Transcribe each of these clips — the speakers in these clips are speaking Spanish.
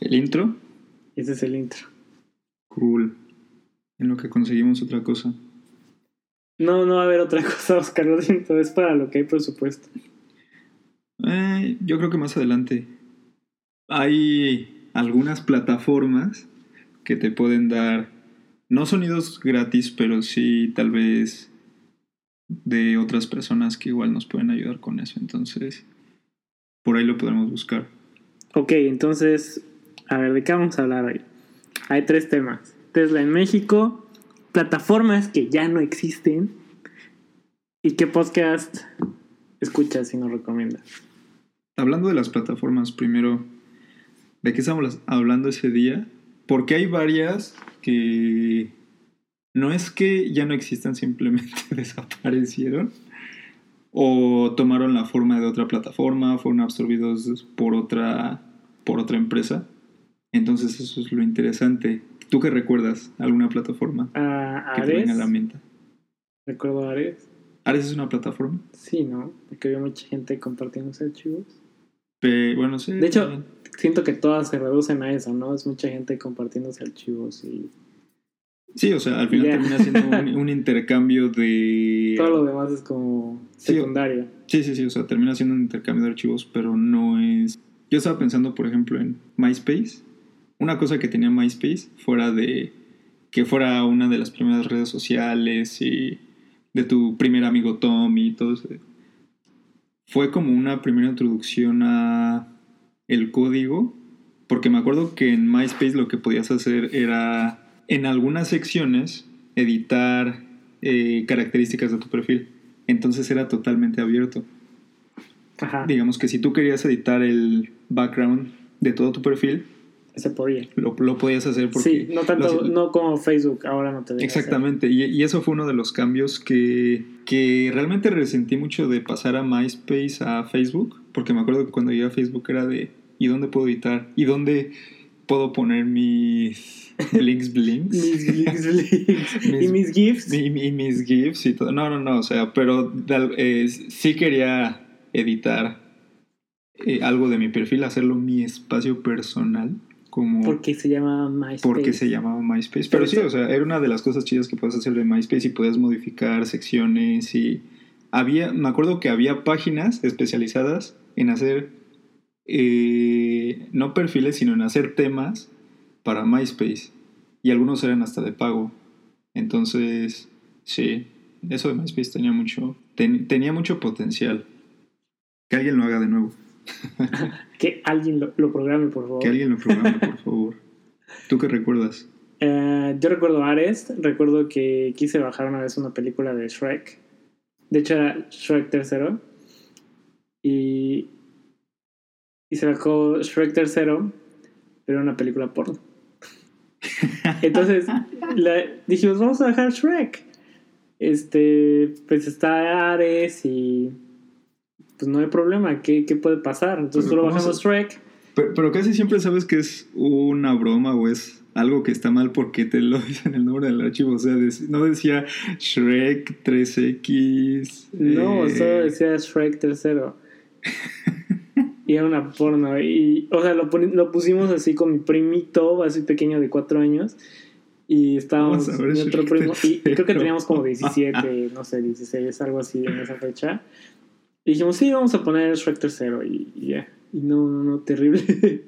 El intro. Ese es el intro. Cool. En lo que conseguimos otra cosa. No, no va a haber otra cosa, Oscar. Lo siento, es para lo que hay presupuesto. Eh, yo creo que más adelante. Hay algunas plataformas que te pueden dar, no sonidos gratis, pero sí tal vez de otras personas que igual nos pueden ayudar con eso. Entonces, por ahí lo podremos buscar. Ok, entonces, a ver, ¿de qué vamos a hablar hoy? Hay tres temas. Tesla en México, plataformas que ya no existen y qué podcast escuchas y nos recomiendas. Hablando de las plataformas, primero, ¿de qué estamos hablando ese día? Porque hay varias que no es que ya no existan, simplemente desaparecieron o tomaron la forma de otra plataforma, fueron absorbidos por otra, por otra empresa. Entonces eso es lo interesante. ¿Tú qué recuerdas? ¿Alguna plataforma Ah, que te venga a la mente? ¿Recuerdo Ares? ¿Ares es una plataforma? Sí, ¿no? Porque había mucha gente compartiendo sus archivos. Pe- bueno, sí. De hecho, también. siento que todas se reducen a eso, ¿no? Es mucha gente compartiendo sus archivos y Sí, o sea, al final termina siendo un, un intercambio de... todo lo demás es como secundario. Sí, sí, sí, o sea, termina siendo un intercambio de archivos, pero no es... Yo estaba pensando, por ejemplo, en MySpace. Una cosa que tenía MySpace fuera de que fuera una de las primeras redes sociales y de tu primer amigo Tom y todo eso. Fue como una primera introducción a el código, porque me acuerdo que en MySpace lo que podías hacer era en algunas secciones editar eh, características de tu perfil. Entonces era totalmente abierto. Ajá, Digamos que si tú querías editar el background de todo tu perfil, se podía. lo, lo podías hacer porque... Sí, no tanto, lo- no como Facebook, ahora no te deja. Exactamente, y, y eso fue uno de los cambios que, que realmente resentí mucho de pasar a MySpace a Facebook, porque me acuerdo que cuando llegué a Facebook era de, ¿y dónde puedo editar? ¿Y dónde puedo poner mis blinks blinks? Mis links, links. y Mis- GIFs. y, y mis GIFs y todo. No, no, no, o sea, pero eh, sí quería editar eh, algo de mi perfil, hacerlo mi espacio personal, como Porque se llama MySpace. porque se llamaba MySpace. Pero sí, o sea, era una de las cosas chidas que puedes hacer de MySpace y puedes modificar secciones y había, me acuerdo que había páginas especializadas en hacer eh, no perfiles, sino en hacer temas para MySpace y algunos eran hasta de pago. Entonces, sí, eso de MySpace tenía mucho, ten- tenía mucho potencial. Que alguien lo haga de nuevo. Que alguien lo, lo programe, por favor. Que alguien lo programe, por favor. ¿Tú qué recuerdas? Eh, yo recuerdo Ares, recuerdo que quise bajar una vez una película de Shrek. De hecho era Shrek tercero. Y, y se bajó Shrek tercero, pero era una película porno. Entonces la- dijimos, vamos a bajar Shrek. Este, pues está Ares y pues no hay problema, ¿qué, qué puede pasar? Entonces solo ¿cómo bajamos se- Shrek. Pero, pero casi siempre sabes que es una broma o es algo que está mal porque te lo dicen el nombre del archivo. O sea, no decía Shrek 3X. No, eh, solo decía Shrek tercero. Y era una porno. Y, o sea, lo, lo pusimos así con mi primito, así pequeño de cuatro años. Y estábamos mi otro primo. Y creo que teníamos como 17, no sé, 16, algo así en esa fecha. Y dijimos, sí, vamos a poner Shrek tercero. Y y ya. Y no, no, no, terrible.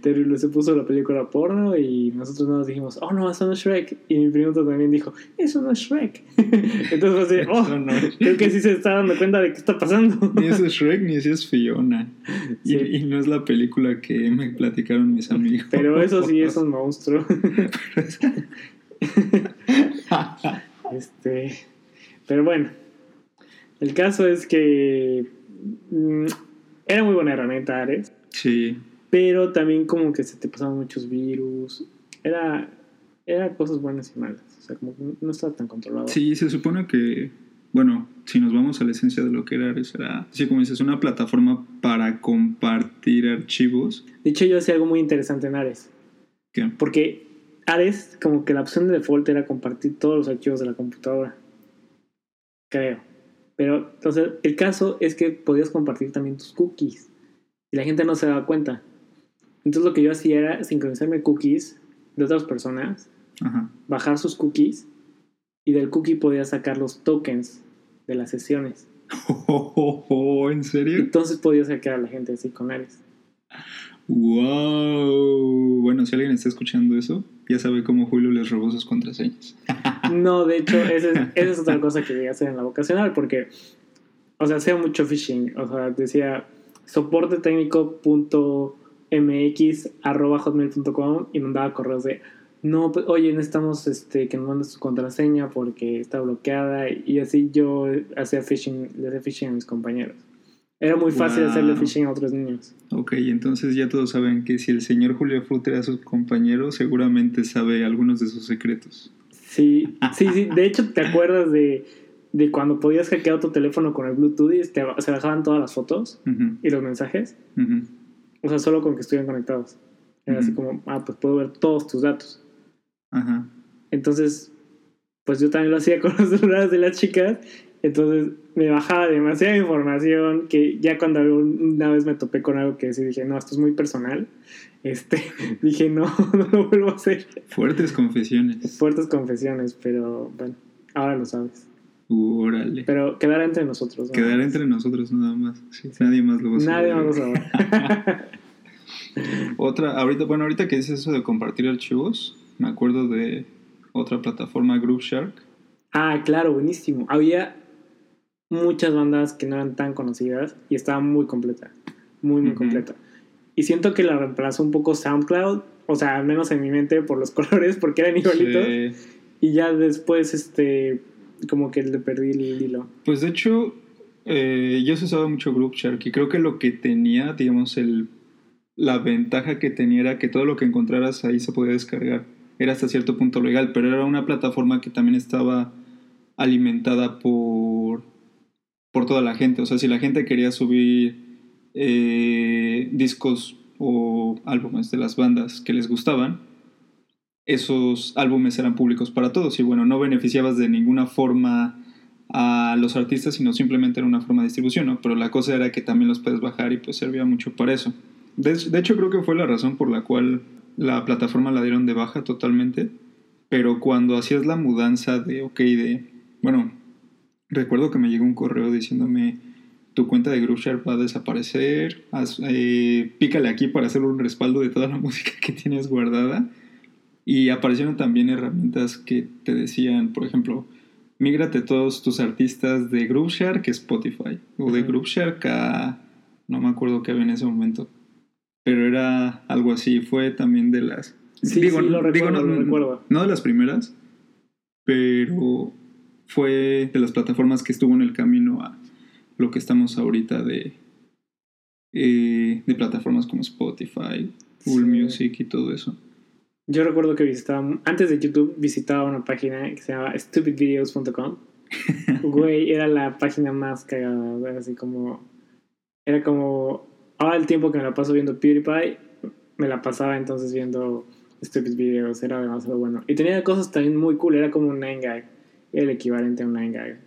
terrible. Se puso la película porno y nosotros nos dijimos, oh no, eso no es Shrek. Y mi primo también dijo, eso no es Shrek. Entonces fue así, Eso oh, no es- creo que sí se está dando cuenta de qué está pasando. Ni ese es Shrek ni ese es Fiona. Y, Sí. y no es la película que me platicaron mis amigos. Pero eso sí es un monstruo. Este, pero bueno, el caso es que mm, era muy buena herramienta Ares, Sí. pero también como que se te pasaban muchos virus. Era, era cosas buenas y malas. O sea, como que no estaba tan controlado. Sí, se supone que, bueno, si nos vamos a la esencia de lo que era Ares, era, sí, como dices, una plataforma para compartir archivos. De hecho, yo hacía algo muy interesante en Ares. que Porque Ares, como que la opción de default era compartir todos los archivos de la computadora. Creo. Pero, entonces, el caso es que podías compartir también tus cookies. Y la gente no se daba cuenta. Entonces lo que yo hacía era sincronizarme cookies de otras personas, Ajá. bajar sus cookies y del cookie podía sacar los tokens de las sesiones. ¿En serio? Entonces podía sacar a la gente así con Ares. ¡Wow! Bueno, si alguien está escuchando eso, ya sabe cómo Julio les robó sus contraseñas. No, de hecho, esa es, esa es otra cosa que llegué a hacer en la vocacional, porque, o sea, hacía mucho phishing. O sea, decía soporte técnico.mx arroba hotmail.com y mandaba correos de, no, pues, oye, necesitamos este, que nos mandes tu contraseña porque está bloqueada. Y así yo hacía phishing, le hacía phishing a mis compañeros. Era muy fácil Wow. hacerle phishing a otros niños. Ok, entonces ya todos saben que si el señor Julio Frutter era su compañero, seguramente sabe algunos de sus secretos. Sí, sí, sí. De hecho, ¿te acuerdas de, de cuando podías hackear tu teléfono con el Bluetooth y te- se bajaban todas las fotos Ujú, y los mensajes? ujú. O sea, solo con que estuvieran conectados. Era así Ujú. como, ah, pues puedo ver todos tus datos. Ajá. Entonces, pues yo también lo hacía con los celulares de las chicas. Entonces me bajaba demasiada información que ya cuando una vez me topé con algo que sí dije, no, esto es muy personal. Este, dije, no, no lo vuelvo a hacer. Fuertes confesiones. Fuertes confesiones, pero bueno, ahora lo sabes. Órale. Pero quedar entre nosotros. ¿no? Quedar entre nosotros nada más. Sí, Nadie más lo va a saber. Nadie más lo sabe. Otra, ahorita, bueno, ahorita que dices eso de compartir archivos, me acuerdo de otra plataforma, Group Shark. Ah, claro, buenísimo. Había muchas bandas que no eran tan conocidas y estaba muy completa. Muy, muy completa. Y siento que la reemplazó un poco SoundCloud, o sea, al menos en mi mente por los colores, porque eran igualitos. Sí. Y ya después, este, como que le perdí el hilo. Pues de hecho, eh, yo se usaba mucho Group Shark y creo que lo que tenía, digamos, el, la ventaja que tenía era que todo lo que encontraras ahí se podía descargar. Era hasta cierto punto legal, pero era una plataforma que también estaba alimentada por, por toda la gente. O sea, si la gente quería subir eh, discos o álbumes de las bandas que les gustaban, esos álbumes eran públicos para todos y bueno, no beneficiabas de ninguna forma a los artistas, sino simplemente era una forma de distribución. Pero la cosa era que también los puedes bajar y pues servía mucho para eso. De, de hecho, creo que fue la razón por la cual la plataforma la dieron de baja totalmente, pero cuando hacías la mudanza de, ok, de, bueno, recuerdo que me llegó un correo diciéndome, tu cuenta de GroupShark va a desaparecer, haz- eh, pícale aquí para hacer un respaldo de toda la música que tienes guardada. Y aparecieron también herramientas que te decían, por ejemplo, mígrate todos tus artistas de GroupShark a Spotify o de. GroupShark a... no me acuerdo qué había en ese momento. Pero era algo así, fue también de las... Sí, sí, lo recuerdo, lo recuerdo. no de las primeras, pero fue de las plataformas que estuvo en el camino a lo que estamos ahorita de, eh, de plataformas como Spotify, Google Sí. Music y todo eso. Yo recuerdo que visitaba, antes de YouTube, visitaba una página que se llama stupidvideos.com. Güey, era la página más cagada, así como... Era como... Ahora el tiempo que me la paso viendo PewDiePie, me la pasaba entonces viendo Stupid Videos, era demasiado bueno. Y tenía cosas también muy cool, era como un 9gag, era el equivalente a un 9gag.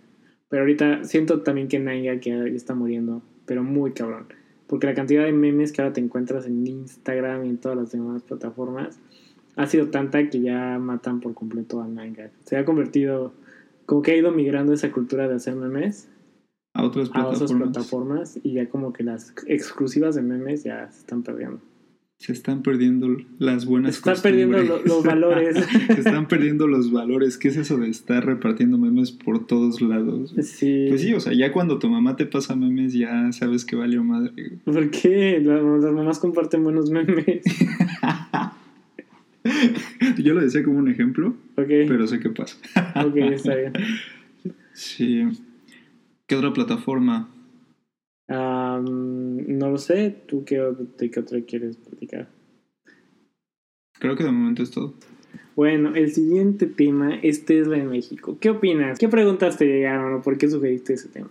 Pero ahorita siento también que 9gag ya está muriendo, pero muy cabrón. Porque la cantidad de memes que ahora te encuentras en Instagram y en todas las demás plataformas ha sido tanta que ya matan por completo a 9gag. Se ha convertido, como que ha ido migrando esa cultura de hacer memes A otras a otras plataformas. plataformas y ya como que las exclusivas de memes ya se están perdiendo. Se están perdiendo las buenas Se están perdiendo lo- los valores. Se están perdiendo los valores. ¿Qué es eso de estar repartiendo memes por todos lados? Sí. Pues sí, o sea, ya cuando tu mamá te pasa memes, ya sabes que valió madre. ¿Por qué? Las, las mamás comparten buenos memes. Yo lo decía como un ejemplo, Ok, pero sé qué pasa. ok, está bien. Sí. ¿Qué otra plataforma? Am, no lo sé, ¿tú qué, de qué otra quieres platicar? Creo que de momento es todo. Bueno, el siguiente tema es Tesla en México. ¿Qué opinas? ¿Qué preguntas te llegaron o por qué sugeriste ese tema?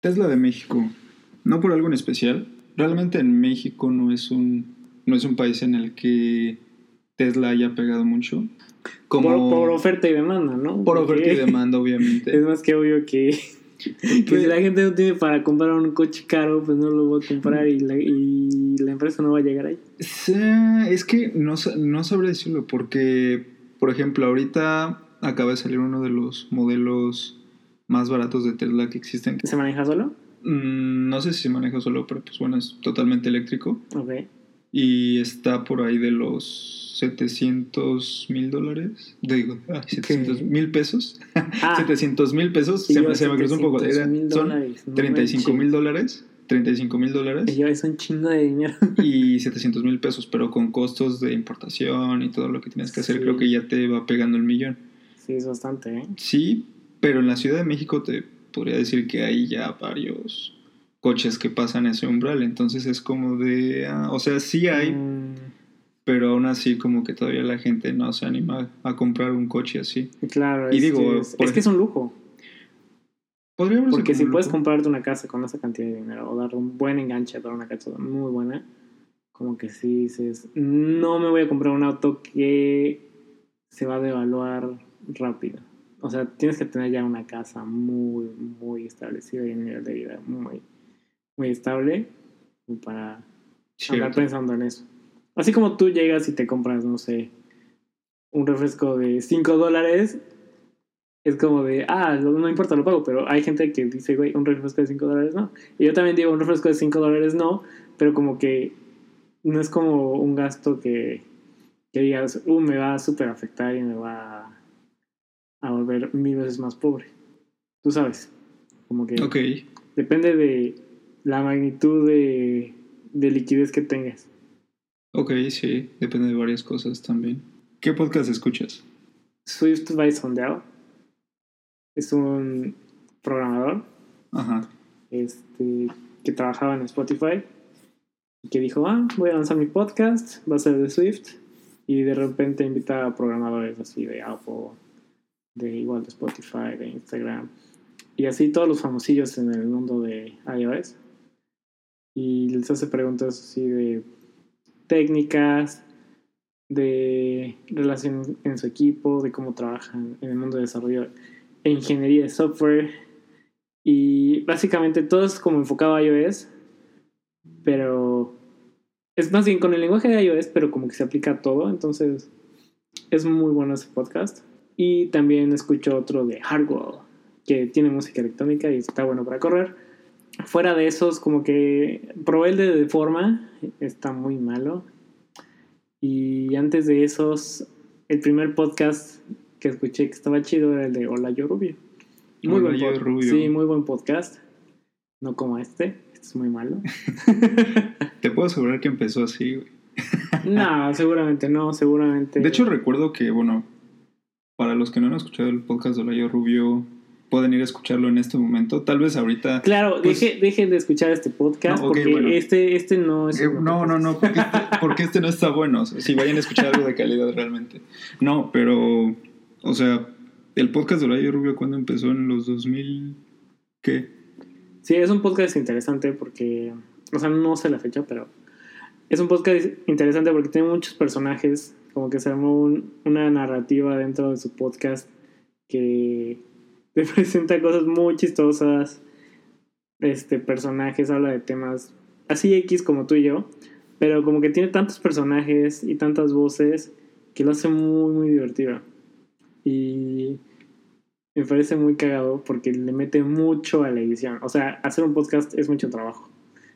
Tesla de México. No por algo en especial. Realmente en México no es un, no es un país en el que Tesla haya pegado mucho. Como Por, por oferta y demanda, ¿no? por Porque oferta y demanda, Es obviamente. más que obvio que Que si la gente no tiene para comprar un coche caro, pues no lo voy a comprar y la, y la empresa no va a llegar ahí. Es que no, no sabré decirlo porque, por ejemplo, ahorita acaba de salir uno de los modelos más baratos de Tesla que existen. ¿Se maneja solo? Mm, No sé si se maneja solo, pero pues bueno, es totalmente eléctrico. Ok. Y está por ahí de los 700 mil dólares. Digo, ay, 700 mil pesos. Ah, 700 mil pesos. y Se me, se me cruzó un poco. 700 Era- mil son dólares, no 35 mil dólares. 35 mil Y dólares. yo, es un chingo de dinero. Y 700 mil pesos, pero con costos de importación y todo lo que tienes que hacer, Sí. creo que ya te va pegando el millón. Sí, es bastante, ¿eh? Sí, pero en la Ciudad de México te podría decir que hay ya varios coches que pasan ese umbral, entonces es como de, ah, o sea, sí hay, Mm, pero aún así como que todavía la gente no se anima a comprar un coche así. claro, Y es, digo, que es, por es que es un lujo. Porque si puedes comprarte una casa con esa cantidad de dinero o dar un buen enganche para una casa muy buena, como que sí dices, no me voy a comprar un auto que se va a devaluar rápido. O sea, tienes que tener ya una casa muy, muy establecida y un nivel de vida muy, muy estable para andar Cierto. pensando en eso. Así como tú llegas y te compras, no sé, un refresco de 5 dólares, es como de, ah, no, importa, lo pago, pero hay gente que dice, güey, un refresco de 5 dólares no. Y yo también digo, un refresco de 5 dólares no, pero como que no es como un gasto que, que digas, uh, me va a súper afectar y me va a, a volver mil veces más pobre. Tú sabes, como que Ok, depende de la magnitud de, de liquidez que tengas. ok, sí, depende de varias cosas también. ¿Qué podcast escuchas? Swift by Sondeo es un programador Ajá, este, que trabajaba en Spotify y que dijo, ah, voy a lanzar mi podcast, va a ser de Swift y de repente invita a programadores así de Apple, de igual de Spotify, de Instagram y así todos los famosillos en el mundo de iOS y les hace preguntas así de técnicas, de relación en su equipo, de cómo trabajan en el mundo de desarrollo e ingeniería de software. Y básicamente todo es como enfocado a iOS, pero es más bien con el lenguaje de iOS, pero como que se aplica a todo. Entonces es muy bueno ese podcast. Y también escucho otro de Hardwell, que tiene música electrónica y está bueno para correr. Fuera de esos, como que probé el de Deforma, está muy malo. Y antes de esos, el primer podcast que escuché que estaba chido era el de Hola Yo Rubio. Muy Hola, buen Yo Rubio. Sí, muy buen podcast. No como este, este es muy malo. te puedo asegurar que empezó así, güey. no, seguramente no, seguramente. De hecho, recuerdo que, bueno, para los que no han escuchado el podcast de Olayo Rubio, pueden ir a escucharlo en este momento. Tal vez ahorita. Claro, pues- deje- dejen de escuchar este podcast No, porque bueno. este, este no es. Eh, no, no, no, porque este, porque este no está bueno. O sea, si vayan a escuchar algo de calidad realmente. No, pero, o sea, el podcast de Olayo Rubio, cuando empezó? En los 2000. ¿Qué? Sí, es un podcast interesante porque, o sea, no sé la fecha, pero es un podcast interesante porque tiene muchos personajes, como que se armó un- una narrativa dentro de su podcast que te presenta cosas muy chistosas, este, personajes, habla de temas así X como tú y yo, pero como que tiene tantos personajes y tantas voces que lo hace muy, muy divertido. Y me parece muy cagado porque le mete mucho a la edición. O sea, hacer un podcast es mucho trabajo.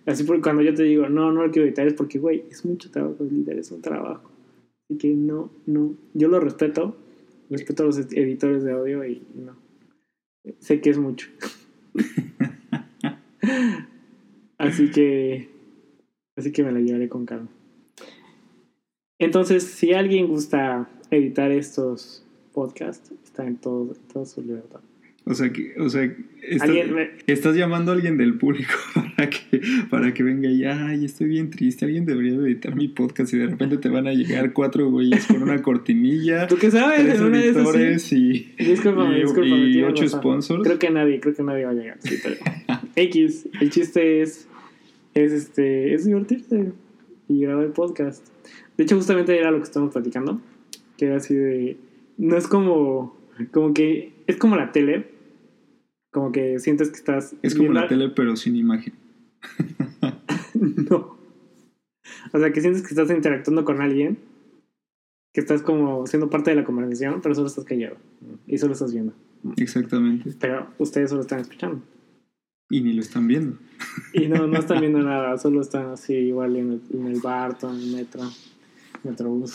Así porque cuando yo te digo, no, no lo quiero editar, es porque, güey, es mucho trabajo editar, es un trabajo. Así que no, no. Yo lo respeto, respeto a los ed- editores de audio y no. Sé que es mucho. así que, así que me la llevaré con calma. Entonces, si alguien gusta editar estos podcasts, está en todo, en toda su libertad. O sea, que, o sea, estás, me- estás llamando a alguien del público para que, para que venga y, ay, estoy bien triste, alguien debería de editar mi podcast y de repente te van a llegar cuatro güeyes con una cortinilla, ¿Tú qué sabes? tres una esas sí. editores y, Discúlpame, y- discúlpame. y ocho razón. sponsors. Creo que nadie, creo que nadie va a llegar. Sí, pero X, el chiste es, es este, es divertirse y grabar el podcast. De hecho, justamente era lo que estamos platicando, que era así de, no es como, como que, es como la tele, Como que sientes que estás. Es como la tele, pero sin imagen. no. O sea, que sientes que estás interactuando con alguien, que estás como siendo parte de la conversación, pero solo estás callado y solo estás viendo. Exactamente. Pero ustedes solo están escuchando. Y ni lo están viendo. Y no, no están viendo nada, solo están así igual en el, en el barto, en el metro, metrobús.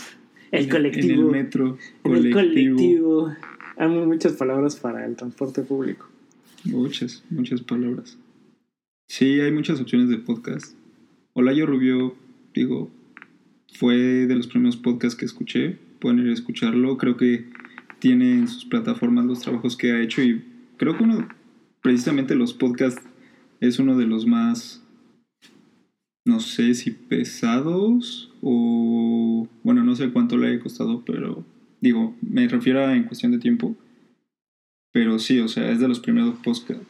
El colectivo. En el metro. en el colectivo. Hay muchas palabras para el transporte público. Muchas, muchas palabras. Sí, hay muchas opciones de podcast. Olayo Rubio, digo, fue de los primeros podcasts que escuché. Pueden ir a escucharlo. Creo que tiene en sus plataformas los trabajos que ha hecho y creo que uno, precisamente los podcasts, es uno de los más, no sé si pesados o, bueno, no sé cuánto le haya costado, pero digo, me refiero a en cuestión de tiempo. Pero sí, o sea, es de los primeros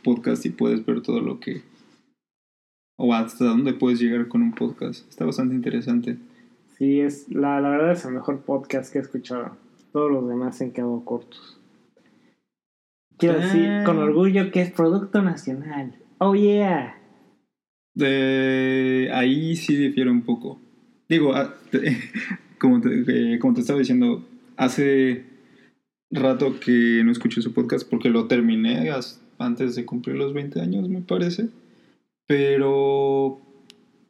podcasts y puedes ver todo lo que... O hasta dónde puedes llegar con un podcast. Está bastante interesante. Sí, es la, la verdad es el mejor podcast que he escuchado. Todos los demás se han quedado cortos. Quiero decir Ah. con orgullo que es producto nacional. Oh yeah. De ahí sí difiere un poco. Digo, ah, como, te, eh, como te estaba diciendo, hace rato que no escuché su podcast porque lo terminé antes de cumplir los 20 años, me parece. Pero,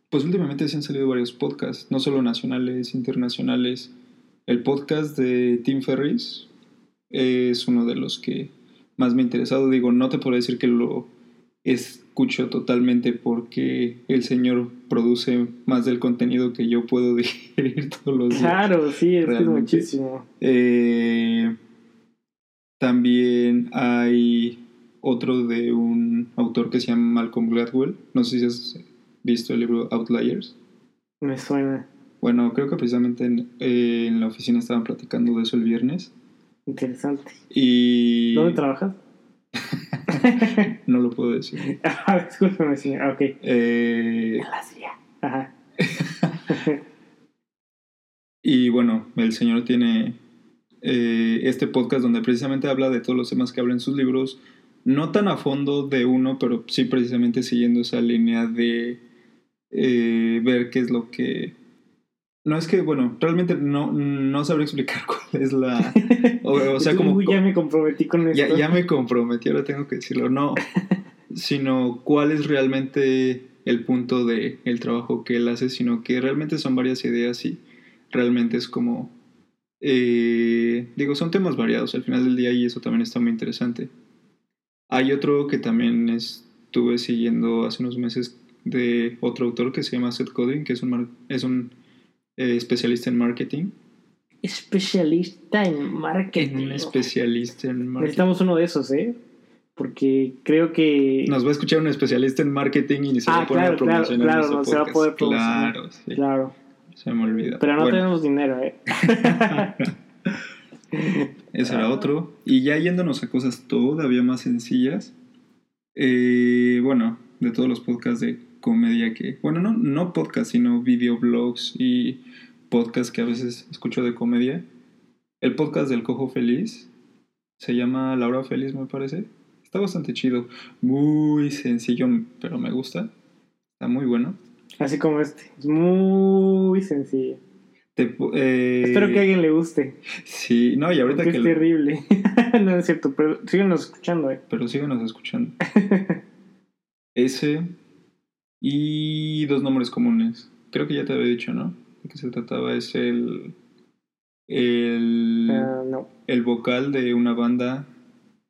pues últimamente se han salido varios podcasts, no solo nacionales, internacionales. El podcast de Tim Ferris es uno de los que más me ha interesado. Digo, no te puedo decir que lo escucho totalmente porque el señor produce más del contenido que yo puedo digerir todos los días. Claro, sí, es que es Realmente. muchísimo. Eh, también hay otro de un autor que se llama Malcolm Gladwell. No sé si has visto el libro Outliers. Me suena Bueno, creo que precisamente en, eh, en la oficina estaban platicando de eso el viernes. interesante. Y ¿Dónde trabajas? no lo puedo decir. ah, discúlpame, señor. Ah, Ok. Eh, En la CIA. Ajá. Y bueno, el señor tiene eh, este podcast donde precisamente habla de todos los temas que habla en sus libros, no tan a fondo de uno, pero sí precisamente siguiendo esa línea de eh, ver qué es lo que... No es que, bueno, realmente no, no sabré explicar cuál es la... O, o sea, como... Uy, ya me comprometí con esto. Ya, ya me comprometí, ahora tengo que decirlo. No, sino cuál es realmente el punto de el trabajo que él hace, sino que realmente son varias ideas y realmente es como... eh, digo, son temas variados al final del día y eso también está muy interesante. Hay otro que también estuve siguiendo hace unos meses de otro autor que se llama Seth Godin, que es un, es un eh, especialista en marketing. Especialista en marketing. Un especialista en marketing. Necesitamos uno de esos, ¿eh? Porque creo que. Nos va a escuchar un especialista en marketing y se va Ah, a poner claro, a promocionar claro, claro, se va a poder promocionar. Claro, sí. Claro. Se me olvida. Pero no Bueno, tenemos dinero, ¿eh? Ese era otro. Y ya yéndonos a cosas todavía más sencillas. eh, bueno, de todos los podcasts de comedia que. Bueno, no, no podcast, sino videoblogs y podcasts que a veces escucho de comedia. El podcast del Cojo Feliz se llama Laura Feliz, me parece. Está bastante chido. Muy sencillo, pero me gusta. Está muy bueno. Así como este. Es muy sencillo. Te eh, Espero que a alguien le guste. Sí, no, y ahorita Porque que. es terrible. no es cierto, pero síguenos escuchando, ¿eh? Pero síganos escuchando. Ese y dos nombres comunes. Creo que ya te había dicho, ¿no? De qué se trataba es el. El, Ah, no. el vocal de una banda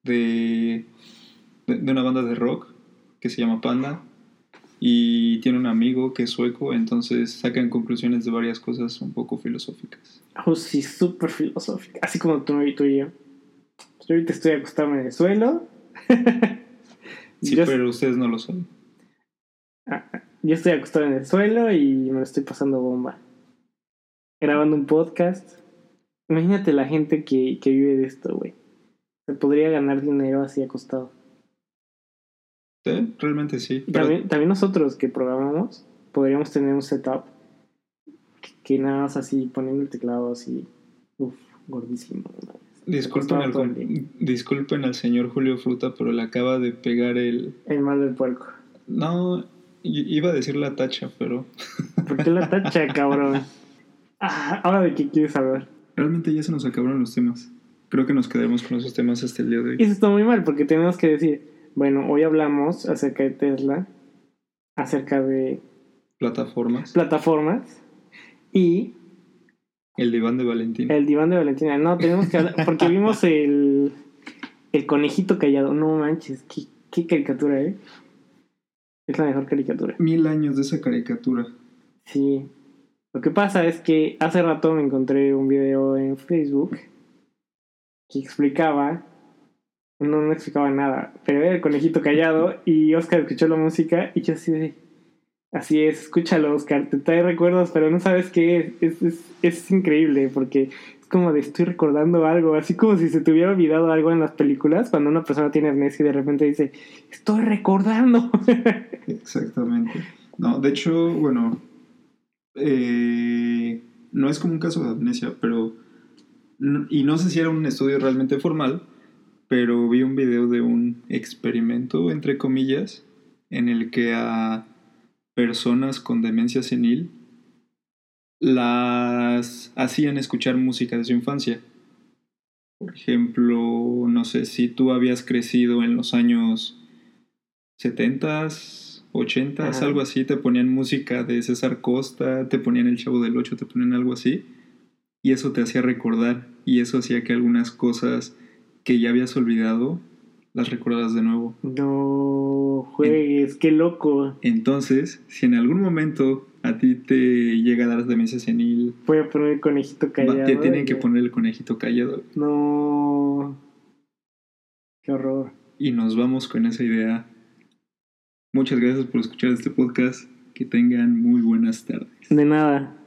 de, de. de una banda de rock que se llama Panda. Y tiene un amigo que es sueco, entonces sacan conclusiones de varias cosas un poco filosóficas. Oh, sí, súper filosófica. Así como tú, tú y yo. Yo ahorita estoy acostado en el suelo. Sí, yo, pero ustedes no lo saben. Yo estoy acostado en el suelo y me lo estoy pasando bomba. Grabando un podcast. Imagínate la gente que, que vive de esto, güey. Se podría ganar dinero así acostado. Sí, Realmente sí. Pero- también, también nosotros que programamos podríamos tener un setup que, nada más así poniendo el teclado así, uff, gordísimo. Disculpen al, disculpen al señor Julio Fruta, pero le acaba de pegar el... El mal del puerco. No, iba a decir la tacha, pero ¿Por qué la tacha, cabrón? Ah, Ahora de qué quieres hablar. realmente ya se nos acabaron los temas. Creo que nos quedaremos con esos temas hasta el día de Y hoy. eso está muy mal porque tenemos que decir, bueno, hoy hablamos acerca de Tesla, acerca de Plataformas. plataformas y El diván de Valentín. el diván de Valentina. No, tenemos que hablar porque vimos el, el conejito callado. No manches, qué, qué caricatura, ¿eh? Es la mejor caricatura. Mil años de esa caricatura. Sí. Lo que pasa es que hace rato me encontré un video en Facebook que explicaba, no, no explicaba nada, pero era el conejito callado y Oscar escuchó la música y yo así de, así es, escúchalo Oscar, te trae recuerdos, pero no sabes qué es, es, es, es increíble porque como de estoy recordando algo, así como si se te hubiera olvidado algo en las películas, cuando una persona tiene amnesia y de repente dice, estoy recordando. Exactamente. No, de hecho, bueno, eh, no es como un caso de amnesia, pero... Y no sé si era un estudio realmente formal, pero vi un video de un experimento, entre comillas, en el que a personas con demencia senil las hacían escuchar música de su infancia. Por ejemplo, no sé si tú habías crecido en los años 70s, 80s, Ajá. algo así, te ponían música de César Costa, te ponían El Chavo del Ocho, te ponían algo así. Y eso te hacía recordar, y eso hacía que algunas cosas que ya habías olvidado las recordaras de nuevo. No juegues, qué loco. Entonces, si en algún momento a ti te llega a dar demencia senil, Voy a poner el conejito callado. te tienen que y- poner el conejito callado. No. Qué horror. Y nos vamos con esa idea. Muchas gracias por escuchar este podcast. Que tengan muy buenas tardes. De nada.